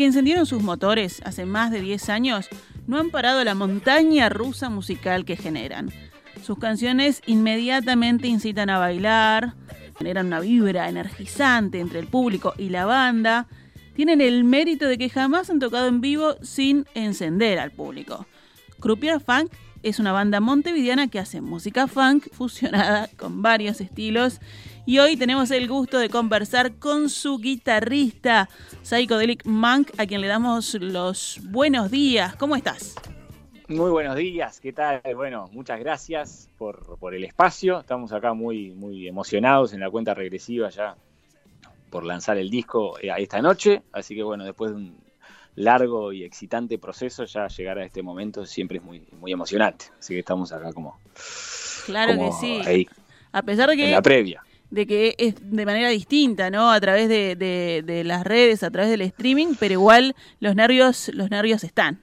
que encendieron sus motores hace más de 10 años, no han parado la montaña rusa musical que generan. Sus canciones inmediatamente incitan a bailar, generan una vibra energizante entre el público y la banda. Tienen el mérito de que jamás han tocado en vivo sin encender al público. Croupier Funk es una banda montevideana que hace música funk fusionada con varios estilos y hoy tenemos el gusto de conversar con su guitarrista, Psychedelic Monk, a quien le damos los buenos días. ¿Cómo estás? Muy buenos días, ¿qué tal? Bueno, muchas gracias por, por, el espacio. Estamos acá muy, muy emocionados en la cuenta regresiva ya por lanzar el disco eh, esta noche. Así que bueno, después de un largo y excitante proceso, ya llegar a este momento siempre es muy, muy emocionante. Así que estamos acá como. Claro como que sí. Ahí, A pesar de que en la previa. de que es de manera distinta, ¿no? A través de, de- de las redes, a través del streaming, pero igual los nervios, los nervios están.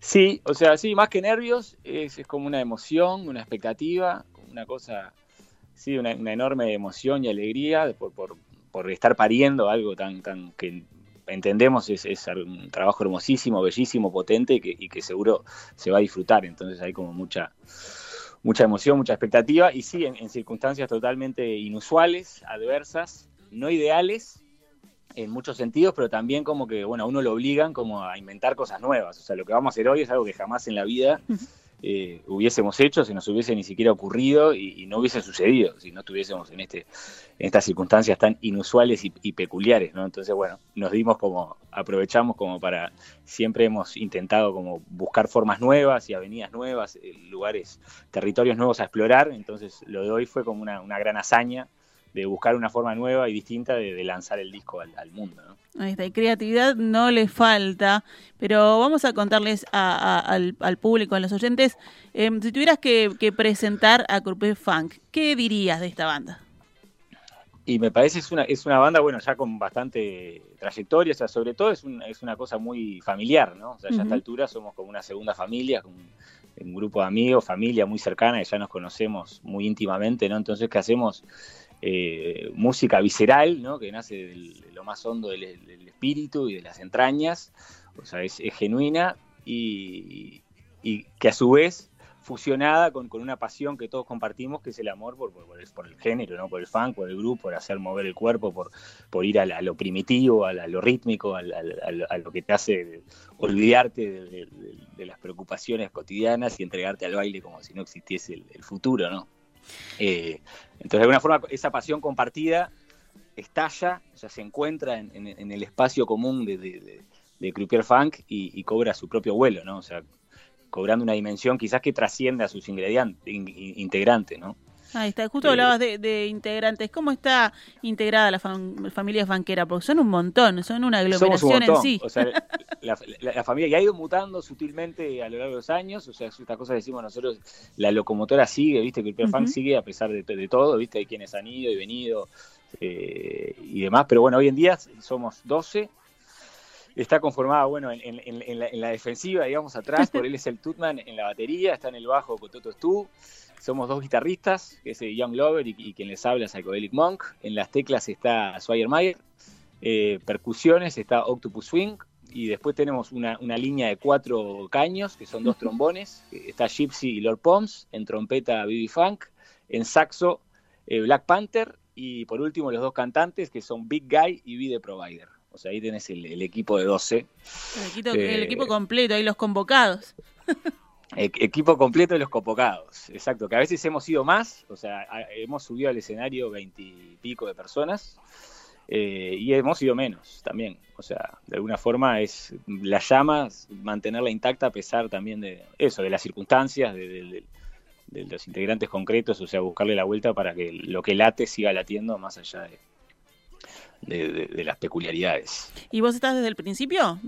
Sí, o sea, sí, más que nervios, es, es como una emoción, una expectativa, una cosa, sí, una, una enorme emoción y alegría por, por, por estar pariendo algo tan, tan que entendemos es, es un trabajo hermosísimo, bellísimo, potente y que, y que seguro se va a disfrutar. Entonces hay como mucha, mucha emoción, mucha expectativa y sí, en, circunstancias totalmente inusuales, adversas, no ideales en muchos sentidos, pero también como que, bueno, a uno lo obligan como a inventar cosas nuevas. O sea, lo que vamos a hacer hoy es algo que jamás en la vida eh, hubiésemos hecho, se nos hubiese ni siquiera ocurrido y, no hubiese sucedido si no estuviésemos en, este, en estas circunstancias tan inusuales y, peculiares, ¿no? Entonces, bueno, nos dimos como, aprovechamos como para, siempre hemos intentado como buscar formas nuevas y avenidas nuevas, eh, lugares, territorios nuevos a explorar, entonces lo de hoy fue como una gran hazaña de buscar una forma nueva y distinta de, de lanzar el disco al, al mundo, ¿no? Ahí está, y creatividad no le falta, pero vamos a contarles a- a- al, al público, a los oyentes, em, si tuvieras que, que presentar a Croupier Funk, ¿qué dirías de esta banda? Y me parece es una, es una banda, bueno, ya con bastante trayectoria, o sea, sobre todo es, un- es una cosa muy familiar, ¿no? O sea, ya a esta altura somos como una segunda familia, como un, un grupo de amigos, familia muy cercana, que ya nos conocemos muy íntimamente, ¿no? Entonces, que hacemos eh, música visceral, ¿no? Que nace del- de lo más hondo del, espíritu y de las entrañas, o sea, es, genuina y, y que a su vez fusionada con, una pasión que todos compartimos, que es el amor por, por, el, género, ¿no? por el funk, por el grupo, por hacer mover el cuerpo, por, por ir a, a lo primitivo, a, la- lo rítmico, a, lo- que te hace olvidarte de- de las preocupaciones cotidianas y entregarte al baile como si no existiese el, el futuro. ¿no? Eh, entonces, de alguna forma, esa pasión compartida estalla, o sea, se encuentra en, el espacio común de, de, Funk y, cobra su propio vuelo, ¿no? O sea, cobrando una dimensión quizás que trasciende a sus ingredientes, in- in- integrantes, ¿no? Ahí está, justo hablabas de, de integrantes. ¿Cómo está integrada la fam- familia fanquera? Porque son un montón, son una Somos un aglomeración en sí. O sea, la, la- la familia ya ha ido mutando sutilmente a lo largo de los años. O sea, es esta cosa que decimos nosotros, la locomotora sigue, ¿viste? Que el Funk Ujú. sigue a pesar de, de todo, ¿viste? Hay quienes han ido y venido eh, y demás. Pero bueno, hoy en día somos 12. Está conformada, bueno, en, en- en- en la, en la defensiva, digamos, atrás, por él es el Tutman en la batería, está en el bajo Cototo Stu. Somos dos guitarristas, que es el Young Lover y, y quien les habla, Psychedelic Monk. En las teclas está Swire eh, percusiones está Octopus Swing. Y después tenemos una, una línea de cuatro caños, que son dos trombones. Está Gypsy y Lord Poms. En trompeta, Bibi Funk. En saxo, eh, Black Panther. Y por último, los dos cantantes, que son Big Guy y The Provider. O sea, ahí tenés el, el equipo de 12. El equipo, eh, el equipo completo, ahí los convocados. E- equipo completo de los convocados, exacto, que a veces hemos ido más, o sea, hemos subido al escenario veintipico de personas, Eh, y hemos sido menos también. O sea, de alguna forma es la llama, mantenerla intacta a pesar también de eso, de las circunstancias, de, de- de los integrantes concretos, o sea, buscarle la vuelta para que lo que late siga latiendo más allá de las peculiaridades. ¿Y vos estás desde el principio?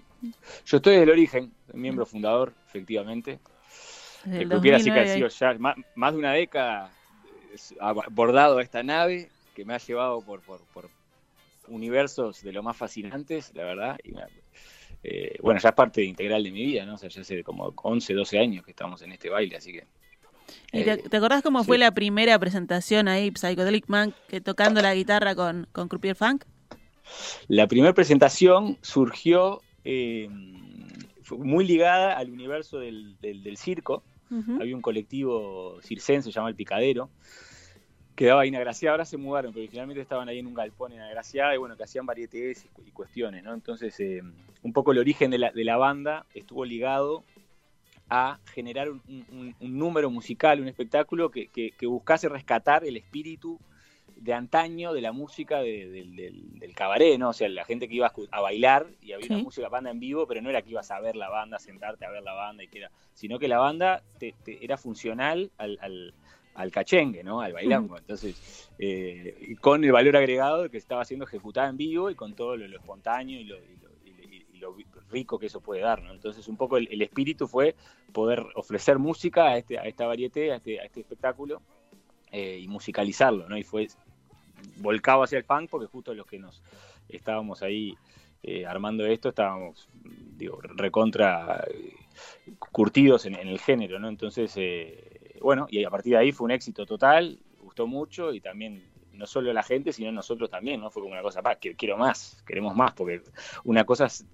Yo estoy desde el origen, miembro fundador, efectivamente. Desde que el ha 2009 sido ya más, más de una década es- ha bordado a esta nave que me ha llevado por, por, por universos de lo más fascinantes, la verdad. Y me ha- eh, bueno, ya es parte integral de mi vida, ¿no? O sea, ya hace como 11, 12 años que estamos en este baile, así que... ¿Y te, eh, te acordás cómo sí. fue la primera presentación ahí, Psychedelic Man, que tocando la guitarra con, con Croupier Funk? La primera presentación surgió eh, fue muy ligada al universo del, del- del circo. Había un colectivo circense, se llama El Picadero, que daba ahí en Agraciada. Ahora se mudaron, pero originalmente estaban ahí en un galpón en Agraciada y bueno, que hacían varietés y, cu- y cuestiones, ¿no? Entonces, eh, un poco el origen de la, de la banda estuvo ligado a generar un, un- un número musical, un espectáculo que, que- que buscase rescatar el espíritu de antaño de la música de- del, del- del cabaret, ¿no? O sea, la gente que iba a, bailar y había Sí. una música banda en vivo, pero no era que ibas a ver la banda, sentarte a ver la banda, y que era, sino que la banda te- te- era funcional al, al- al cachengue, ¿no? Al bailango. Entonces, eh, con el valor agregado de que estaba siendo ejecutada en vivo y con todo lo, lo espontáneo y lo, y lo- y- y lo rico que eso puede dar, ¿no? Entonces, un poco el, el espíritu fue poder ofrecer música a, este, a esta varieté, a este, a este espectáculo eh, y musicalizarlo, ¿no? Y fue volcado hacia el funk porque justo los que nos estábamos ahí eh, armando esto estábamos, digo, recontra eh, curtidos en, en el género, ¿no? Entonces, eh, bueno, y a partir de ahí fue un éxito total, gustó mucho y también no solo la gente, sino nosotros también, ¿no? Fue como una cosa, pa, que quiero más, queremos más, porque una cosa es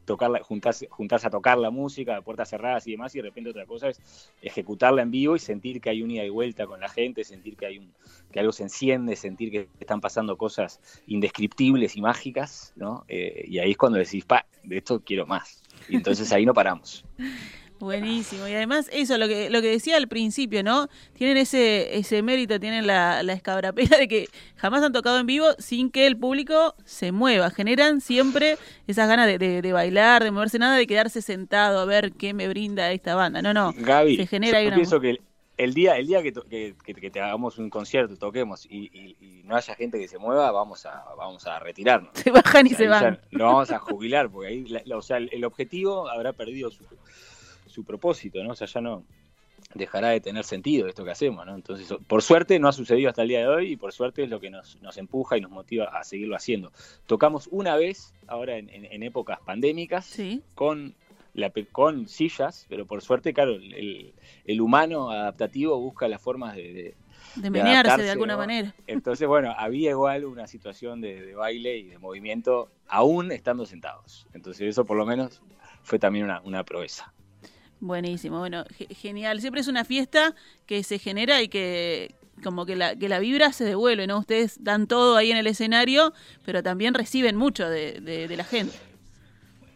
juntarse, a tocar la música, puertas cerradas y demás, y de repente otra cosa es ejecutarla en vivo y sentir que hay un ida y vuelta con la gente, sentir que hay un, que algo se enciende, sentir que están pasando cosas indescriptibles y mágicas, ¿no? Eh, y ahí es cuando decís, pa, de esto quiero más. Y entonces ahí no paramos. Buenísimo. Y además, eso, lo que, lo que decía al principio, ¿no? Tienen ese, ese mérito, tienen la, la escabrapela de que jamás han tocado en vivo sin que el público se mueva. Generan siempre esas ganas de, de- de bailar, de moverse, nada de quedarse sentado a ver qué me brinda esta banda. No, no. Gaby, se genera yo una- pienso que el, día, el día que, to- que, que- que te hagamos un concierto, toquemos y, y- y no haya gente que se mueva, vamos a, vamos a retirarnos. Se bajan y O sea, se van. Lo vamos a jubilar, porque ahí, la- la- o sea, el, el objetivo habrá perdido su, su propósito, ¿no? O sea, ya no dejará de tener sentido esto que hacemos, ¿no? Entonces, por suerte no ha sucedido hasta el día de hoy y por suerte es lo que nos, nos empuja y nos motiva a seguirlo haciendo. Tocamos una vez, ahora en, en- en épocas pandémicas, Sí. con, la, con sillas, pero por suerte, claro, el, el humano adaptativo busca las formas de, de- De menearse de alguna ¿no? manera. entonces, bueno, había igual una situación de, de baile y de movimiento, aún estando sentados. Entonces, eso por lo menos fue también una, una proeza. Buenísimo, bueno, ge- genial. Siempre es una fiesta que se genera y que como que la, que la vibra se devuelve, ¿no? Ustedes dan todo ahí en el escenario, pero también reciben mucho de, de- de la gente.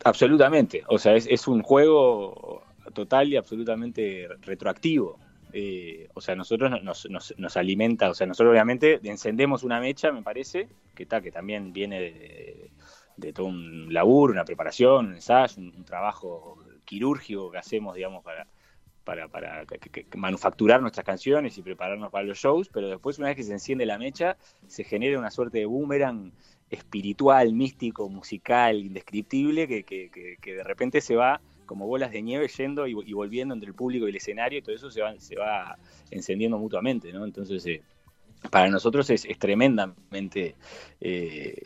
Absolutamente. O sea, es, es un juego total y absolutamente retroactivo. Eh, o sea, nosotros nos, nos, nos alimenta, o sea, nosotros obviamente encendemos una mecha, me parece, que está, que también viene de, de todo un laburo, una preparación, un ensayo, un trabajo quirúrgico que hacemos, digamos, para, para, para que- manufacturar nuestras canciones y prepararnos para los shows, pero después una vez que se enciende la mecha, se genera una suerte de boomerang espiritual, místico, musical, indescriptible, que, que- de repente se va como bolas de nieve yendo y, volviendo entre el público y el escenario, y todo eso se va, se va encendiendo mutuamente, ¿no? Entonces, eh, para nosotros es, es tremendamente eh,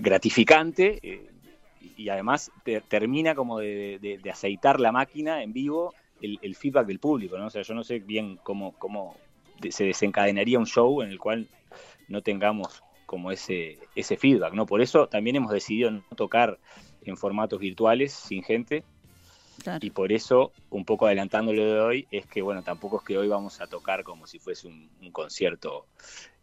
gratificante eh, y además te- termina como de, de- de aceitar la máquina en vivo el, el feedback del público, ¿no? O sea, yo no sé bien cómo, cómo se desencadenaría un show en el cual no tengamos como ese, ese feedback, ¿no? Por eso también hemos decidido no tocar en formatos virtuales sin gente Claro. y por eso, un poco adelantando lo de hoy, es que, bueno, tampoco es que hoy vamos a tocar como si fuese un, un concierto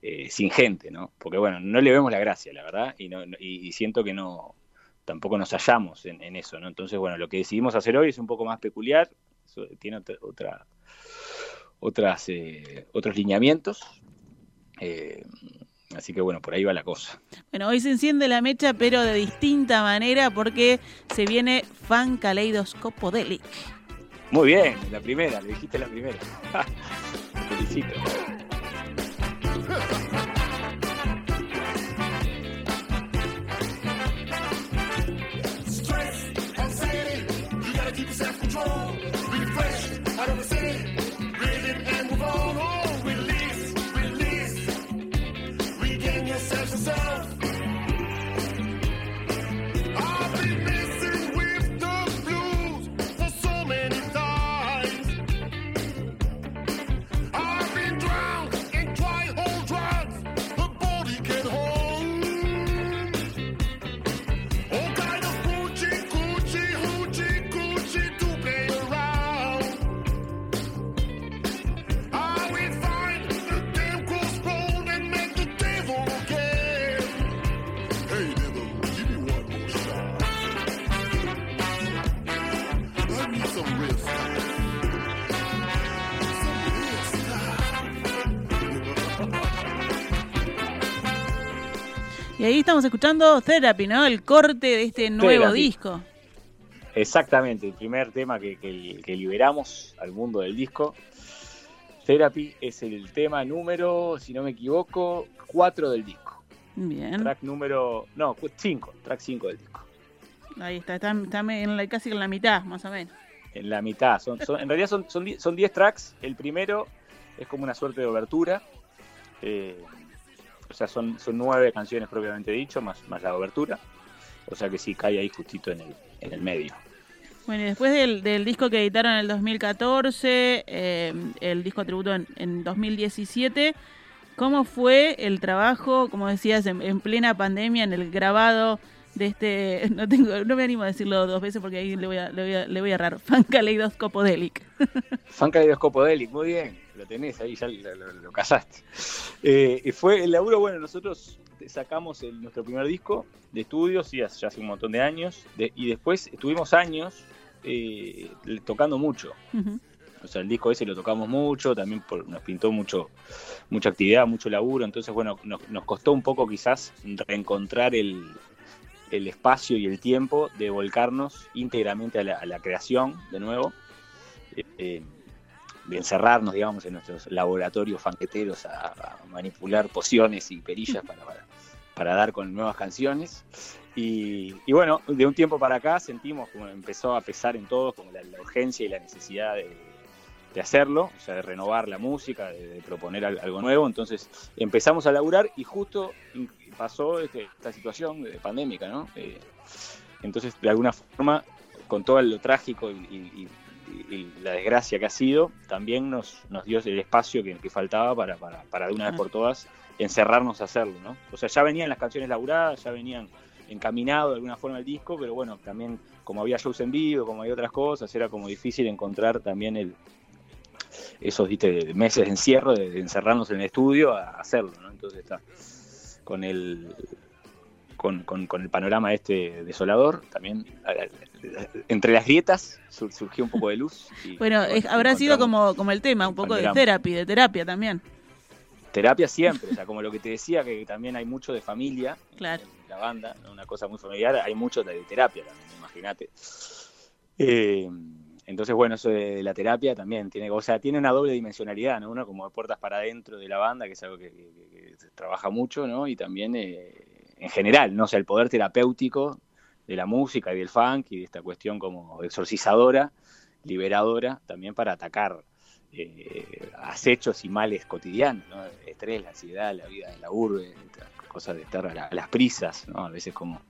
eh, sin gente, ¿no? Porque, bueno, no le vemos la gracia, la verdad, y, no, no- y, y siento que no, tampoco nos hallamos en, en eso, ¿no? Entonces, bueno, lo que decidimos hacer hoy es un poco más peculiar, tiene otra, otra- otras, eh, otros lineamientos, eh, Así que bueno, por ahí va la cosa. Bueno, hoy se enciende la mecha, pero de distinta manera porque se viene Fan Kaleidoscopodelic. Muy bien, la primera, le dijiste la primera. Te felicito. before. Ahí estamos escuchando Therapy, ¿no? El corte de este nuevo Therapy. disco. Exactamente, el primer tema que, que- que liberamos al mundo del disco. Therapy es el tema número, si no me equivoco, 4 del disco. Bien. Track número, no, 5, track 5 del disco. Ahí está, está, está en la- casi en la mitad, más o menos. En la mitad, son, son- en realidad son, son, die- son 10 tracks. El primero es como una suerte de obertura. eh, o sea, son, son 9 canciones propiamente dicho, más, más la obertura. O sea que sí cae ahí justito en el, en el medio. Bueno, y después del, del disco que editaron en el 2014, eh, el disco tributo en, en 2017, ¿cómo fue el trabajo, como decías, en, en plena pandemia, en el grabado de este, no tengo, no me animo a decirlo dos veces porque ahí le voy a, le voy a, le voy a errar, Fan Kaleidoscopodelic. Fan Kaleidoscopodelic, muy bien, lo tenés ahí, ya lo, lo- lo casaste. Eh, y fue el laburo, bueno, nosotros sacamos el- nuestro primer disco de estudio, sí, hace, ya hace un montón de años, de- y después estuvimos años eh, tocando mucho. O sea, el disco ese lo tocamos mucho, también por- nos pintó mucho, mucha actividad, mucho laburo, entonces, bueno, nos, nos costó un poco quizás reencontrar el, el espacio y el tiempo de volcarnos íntegramente a la, a la creación de nuevo, eh, eh, de encerrarnos, digamos, en nuestros laboratorios fanqueteros a, manipular pociones y perillas para, para, dar con nuevas canciones. Y, y bueno, de un tiempo para acá sentimos como empezó a pesar en todos como la, urgencia y la necesidad de, de hacerlo, o sea, de renovar la música, de, proponer al- algo nuevo. Entonces empezamos a laburar y justo pasó este- esta situación de pandémica, ¿no? Eh, entonces, de alguna forma, con todo lo trágico y- y- la desgracia que ha sido, también nos, nos dio el espacio que, que faltaba para, para, para de una vez por todas encerrarnos a hacerlo, ¿no? O sea, ya venían las canciones laburadas, ya venían encaminado de alguna forma el disco, pero bueno, también como había shows en vivo, como había otras cosas, era como difícil encontrar también el esos ¿viste? meses de encierro, de, de encerrarnos en el estudio a hacerlo, ¿no? Entonces está con el con, con- con el panorama este desolador, también entre las grietas sur- surgió un poco de luz. y, Bueno, es- habrá sido como, como el tema, un poco de terapia, de terapia también. terapia siempre, o sea, como lo que te decía, que también hay mucho de familia Claro. en la banda, una cosa muy familiar, hay mucho de terapia también, imagínate. Eh, entonces, bueno, eso de la terapia también tiene, o sea, tiene una doble dimensionalidad, ¿no? Uno como de puertas para adentro de la banda, que es algo que, que- que- que se trabaja mucho, ¿no? Y también eh, en general, ¿no? O el poder terapéutico de la música y del funk y de esta cuestión como exorcizadora, liberadora, también para atacar eh, acechos y males cotidianos, ¿no? Estrés, la ansiedad, la vida en la urbe, cosas de estar a, la- las prisas, ¿no? A veces como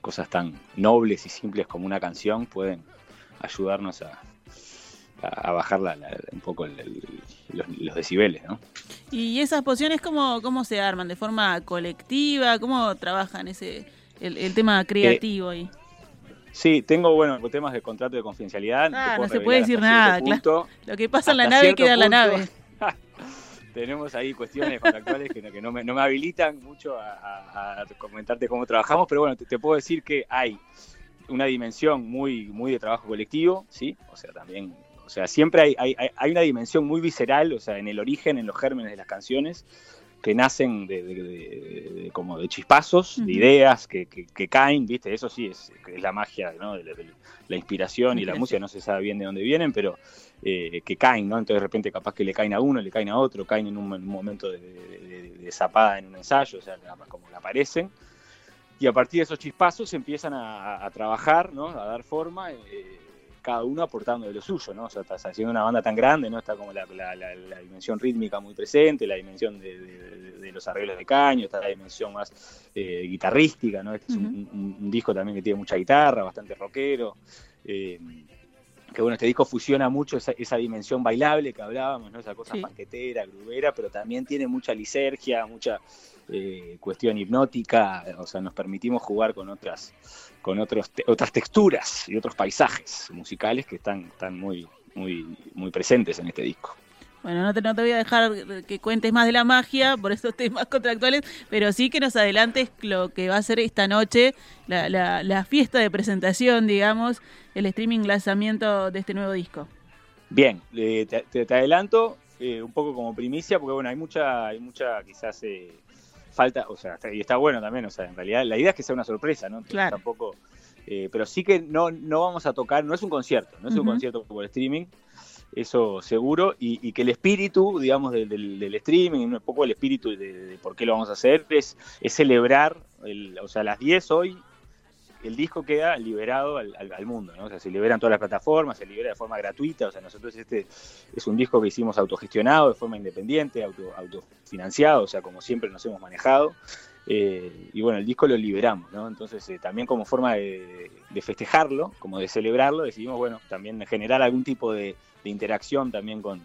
cosas tan nobles y simples como una canción pueden ayudarnos a, a- bajar la- un poco el- los, los decibeles, ¿no? ¿Y esas pociones cómo, cómo se arman? ¿De forma colectiva? ¿Cómo trabajan ese el, el tema creativo ahí? Sí, tengo, bueno, temas de contrato de confidencialidad. Ah, no se puede decir nada, punto. Lo que pasa en la nave queda en la nave. Tenemos ahí cuestiones contractuales que, no, que no me, no me habilitan mucho a, a- a comentarte cómo trabajamos, pero bueno, te, te puedo decir que hay una dimensión muy, muy de trabajo colectivo, ¿sí? O sea, también, o sea, siempre hay, hay, hay- una dimensión muy visceral, o sea, en el origen, en los gérmenes de las canciones, que nacen de, de- de- de- como de chispazos, de ideas que, que- que caen, ¿viste? Eso sí es, es la magia, ¿no? La, la inspiración y la música, no se sabe bien de dónde vienen, pero eh, que caen, ¿no? Entonces de repente capaz que le caen a uno, le caen a otro, caen en un, en un momento de, zapada en un ensayo, o sea, como que aparecen. Y a partir de esos chispazos empiezan a, a- a trabajar, ¿no? A dar forma, eh, cada uno aportando de lo suyo, ¿no? O sea, estás haciendo una banda tan grande, ¿no? Está como la, la- la- la dimensión rítmica muy presente, la dimensión de, de- los arreglos de caño, está la dimensión más eh, guitarrística, ¿no? Este es un, un- un disco también que tiene mucha guitarra, bastante rockero. eh, que bueno, este disco fusiona mucho esa, esa dimensión bailable que hablábamos, ¿no? Esa cosa Sí. panquetera, grubera, pero también tiene mucha lisergia, mucha eh, cuestión hipnótica, o sea, nos permitimos jugar con otras, con otros te- otras texturas y otros paisajes musicales que están, están muy, muy, muy presentes en este disco. Bueno, no te, no te voy a dejar que cuentes más de la magia por estos temas contractuales, pero sí que nos adelantes lo que va a ser esta noche, la, la- la fiesta de presentación, digamos, el streaming lanzamiento de este nuevo disco. Bien, eh, te, adelanto eh, un poco como primicia, porque bueno, hay mucha, hay mucha quizás eh, falta, o sea, y está bueno también, o sea, en realidad la idea es que sea una sorpresa, ¿no? Claro. tampoco, eh, pero sí que no, no vamos a tocar, no es un concierto, no es un concierto por streaming, eso seguro, y, y que el espíritu, digamos, del, del- del streaming, un poco el espíritu de, de por qué lo vamos a hacer, es, es celebrar, el, o sea, a las 10 hoy el disco queda liberado al, mundo, ¿no? O sea, se liberan todas las plataformas, se libera de forma gratuita, o sea, nosotros este es un disco que hicimos autogestionado, de forma independiente, auto, autofinanciado, o sea, como siempre nos hemos manejado, eh, y bueno, el disco lo liberamos, ¿no? Entonces, eh, también como forma de, festejarlo, como de celebrarlo, decidimos, bueno, también generar algún tipo de, interacción también con,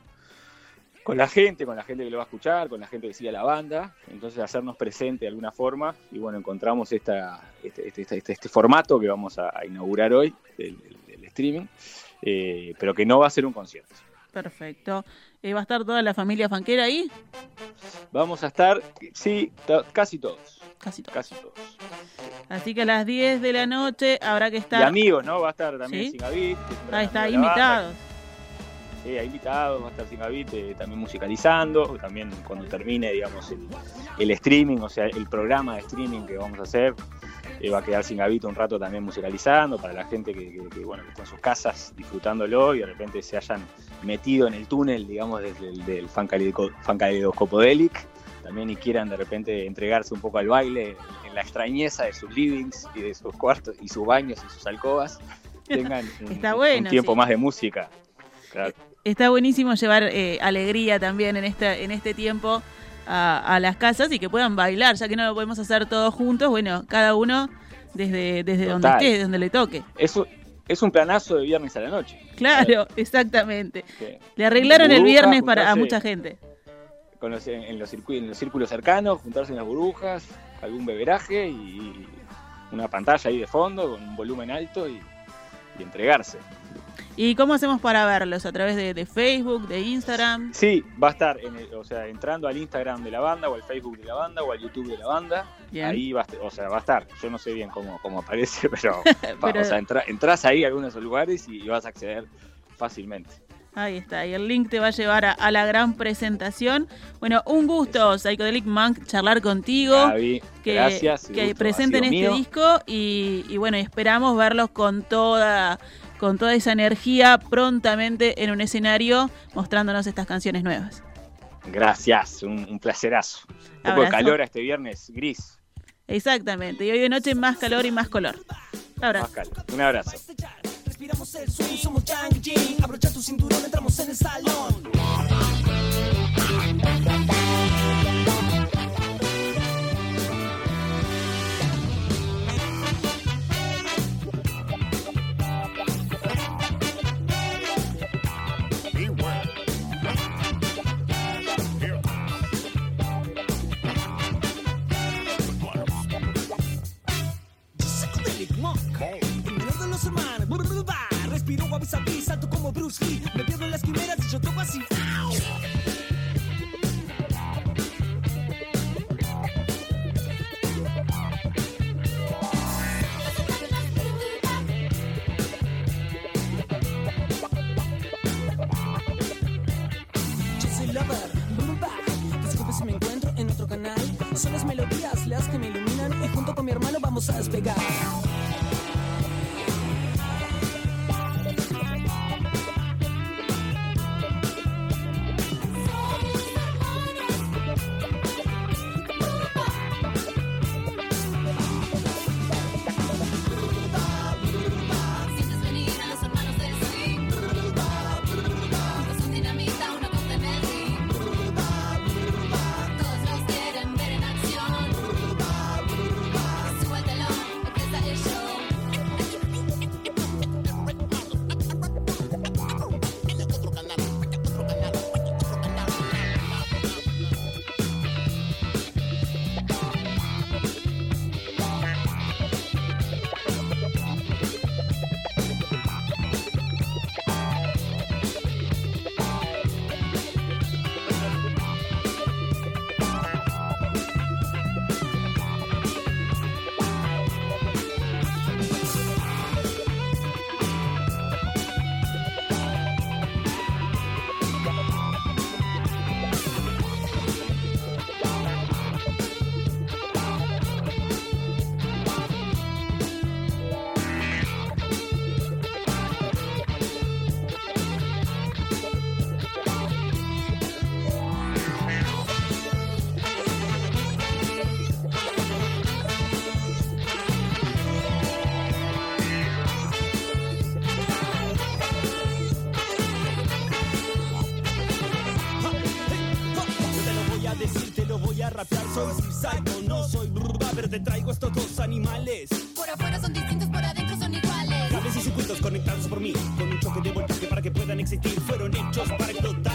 con la gente, con la gente que lo va a escuchar, con la gente que sigue a la banda, entonces hacernos presente de alguna forma y bueno, encontramos esta, este, este, este- este- este formato que vamos a, inaugurar hoy, del, del- del streaming, eh, pero que no va a ser un concierto. Perfecto. Eh, ¿Va a estar toda la familia fanquera ahí? Vamos a estar, sí, casi todos, Casi todo. casi todos. Así que a las 10 de la noche habrá que Y estar... amigos, ¿no? Va a estar también ¿Sí? Singavit. Ahí está, invitados. Sí, hay invitados, va a estar Singavit eh, también musicalizando, también cuando termine, digamos, el, el streaming, o sea, el programa de streaming que vamos a hacer, eh, va a quedar Singavit un rato también musicalizando para la gente que, que- que, bueno, que está en sus casas disfrutándolo y de repente se hayan metido en el túnel, digamos, desde el del fan caleidoscopodelic, también y quieran de repente entregarse un poco al baile en la extrañeza de sus livings y de sus cuartos y sus baños y sus alcobas, tengan un, tiempo sí. más de música. Claro. Está buenísimo llevar eh, alegría también en este, en este tiempo a, a las casas y que puedan bailar, ya que no lo podemos hacer todos juntos, bueno, cada uno desde, desde donde esté, donde le toque. Eso es un planazo de viernes a la noche. Claro, exactamente. Le arreglaron el viernes para a mucha gente. con los- en, los circu- en los círculos cercanos, juntarse en las burbujas, algún beberaje y una pantalla ahí de fondo con un volumen alto y, y entregarse. ¿Y cómo hacemos para verlos? ¿A través de, de Facebook, de Instagram? Sí, va a estar, en el- o sea, entrando al Instagram de la banda o al Facebook de la banda o al YouTube de la banda. Bien. Ahí va o sea, va a estar. Yo no sé bien cómo, cómo aparece, pero, Pero- o sea, entra- entras ahí a algunos lugares y vas a acceder fácilmente. Ahí está, y el link te va a llevar a, a la gran presentación. Bueno, un gusto, Psychedelic Monk, charlar contigo. Gaby, que, gracias. que presenten este mío. disco y, y bueno, esperamos verlos con toda, con toda esa energía prontamente en un escenario mostrándonos estas canciones nuevas. Gracias, un, un placerazo. Un poco de calor a este viernes gris. Exactamente, y hoy de noche más calor y más color. Abrazo. Más calor. Un abrazo. Respiramos el swing, somos. Abrocha tu cinturón, entramos en el salón. Vamos a despegar. Te traigo estos dos animales. Por afuera son distintos, por adentro son iguales. Cables y circuitos conectados por mí, con un choque de voltaje para que puedan existir. Fueron hechos para explotar.